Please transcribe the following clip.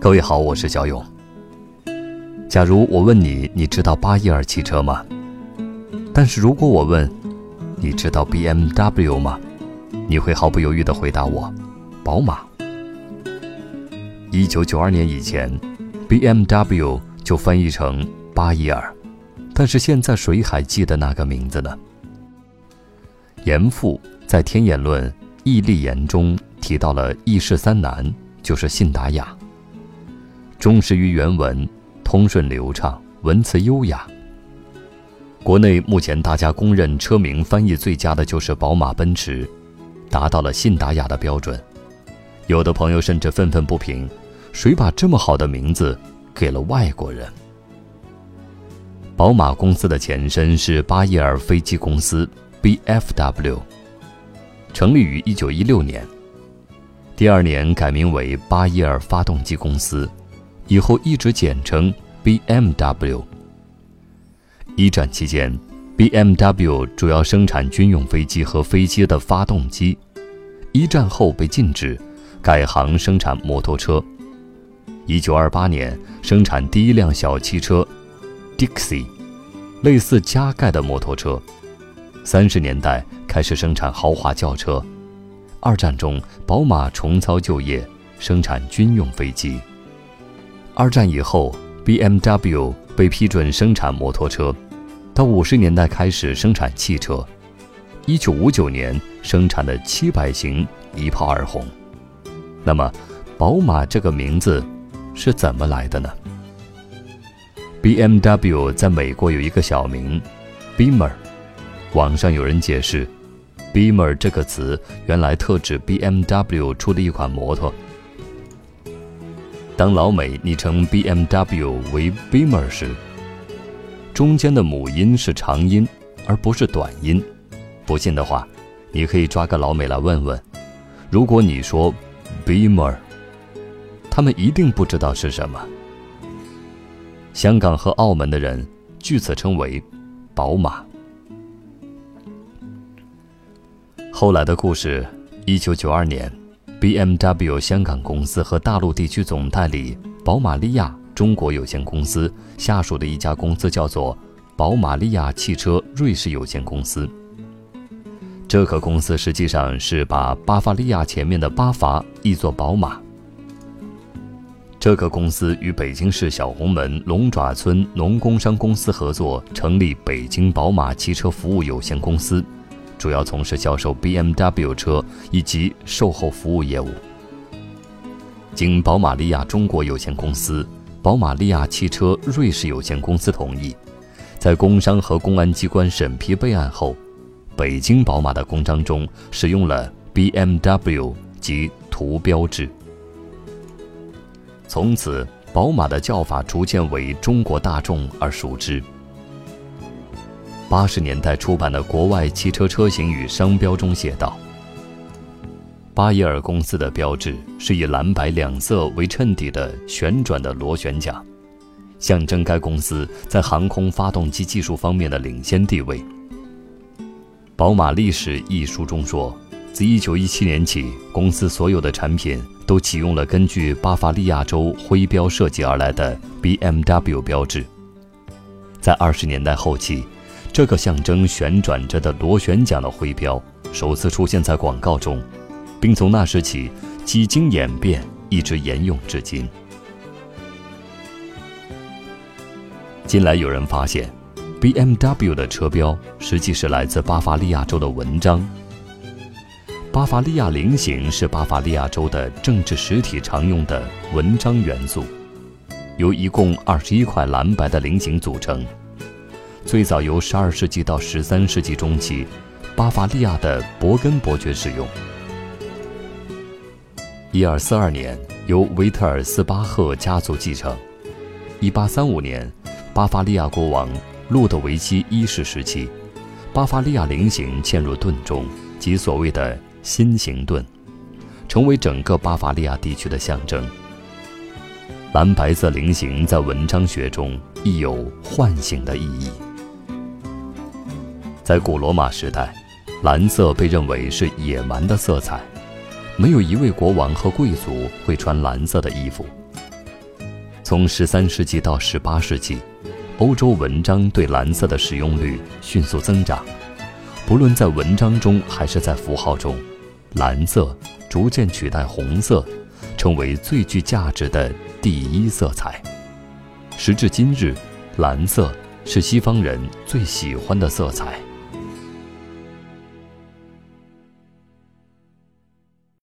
各位好，我是小勇。假如我问你，你知道巴伊尔汽车吗？但是如果我问，你知道 BMW 吗？你会毫不犹豫地回答我，宝马。一九九二年以前，BMW 就翻译成巴伊尔，但是现在谁还记得那个名字呢？严复在《天演论·义利言》中提到了义士三难，就是信达雅。忠实于原文，通顺流畅，文辞优雅。国内目前大家公认车名翻译最佳的就是宝马、奔驰，达到了信达雅的标准。有的朋友甚至愤愤不平：谁把这么好的名字给了外国人？宝马公司的前身是巴伊尔飞机公司 （BFW），成立于1916年，第二年改名为巴伊尔发动机公司。以后一直简称 BMW。一战期间，BMW 主要生产军用飞机和飞机的发动机。一战后被禁止，改行生产摩托车。一九二八年生产第一辆小汽车，Dixie，类似加盖的摩托车。三十年代开始生产豪华轿车。二战中，宝马重操旧业，生产军用飞机。二战以后，BMW 被批准生产摩托车，到五十年代开始生产汽车。一九五九年生产的七百型一炮而红。那么，宝马这个名字是怎么来的呢？BMW 在美国有一个小名，Beamer。网上有人解释，Beamer 这个词原来特指 BMW 出的一款摩托。当老美昵称 BMW 为 Beamer 时，中间的母音是长音，而不是短音。不信的话，你可以抓个老美来问问。如果你说 Beamer，他们一定不知道是什么。香港和澳门的人据此称为宝马。后来的故事，一九九二年。BMW 香港公司和大陆地区总代理宝马利亚中国有限公司下属的一家公司叫做宝马利亚汽车瑞士有限公司。这个公司实际上是把巴伐利亚前面的巴伐译作宝马。这个公司与北京市小红门龙爪村农工商公司合作，成立北京宝马汽车服务有限公司。主要从事销售 BMW 车以及售后服务业务。经宝马利亚中国有限公司、宝马利亚汽车瑞士有限公司同意，在工商和公安机关审批备案后，北京宝马的公章中使用了 BMW 及图标志。从此，宝马的叫法逐渐为中国大众而熟知。八十年代出版的国外汽车车型与商标中写道：“巴耶尔公司的标志是以蓝白两色为衬底的旋转的螺旋桨，象征该公司在航空发动机技术方面的领先地位。”《宝马历史》一书中说，自1917年起，公司所有的产品都启用了根据巴伐利亚州徽标设计而来的 BMW 标志。在二十年代后期。这个象征旋转着的螺旋桨的徽标首次出现在广告中，并从那时起几经演变，一直沿用至今。近来有人发现，BMW 的车标实际是来自巴伐利亚州的纹章。巴伐利亚菱形是巴伐利亚州的政治实体常用的文章元素，由一共二十一块蓝白的菱形组成。最早由12世纪到13世纪中期，巴伐利亚的勃根伯爵使用。1242年由维特尔斯巴赫家族继承。1835年，巴伐利亚国王路德维希一世时期，巴伐利亚菱形嵌入盾中，即所谓的心形盾，成为整个巴伐利亚地区的象征。蓝白色菱形在文章学中亦有唤醒的意义。在古罗马时代，蓝色被认为是野蛮的色彩，没有一位国王和贵族会穿蓝色的衣服。从十三世纪到十八世纪，欧洲文章对蓝色的使用率迅速增长，不论在文章中还是在符号中，蓝色逐渐取代红色，成为最具价值的第一色彩。时至今日，蓝色是西方人最喜欢的色彩。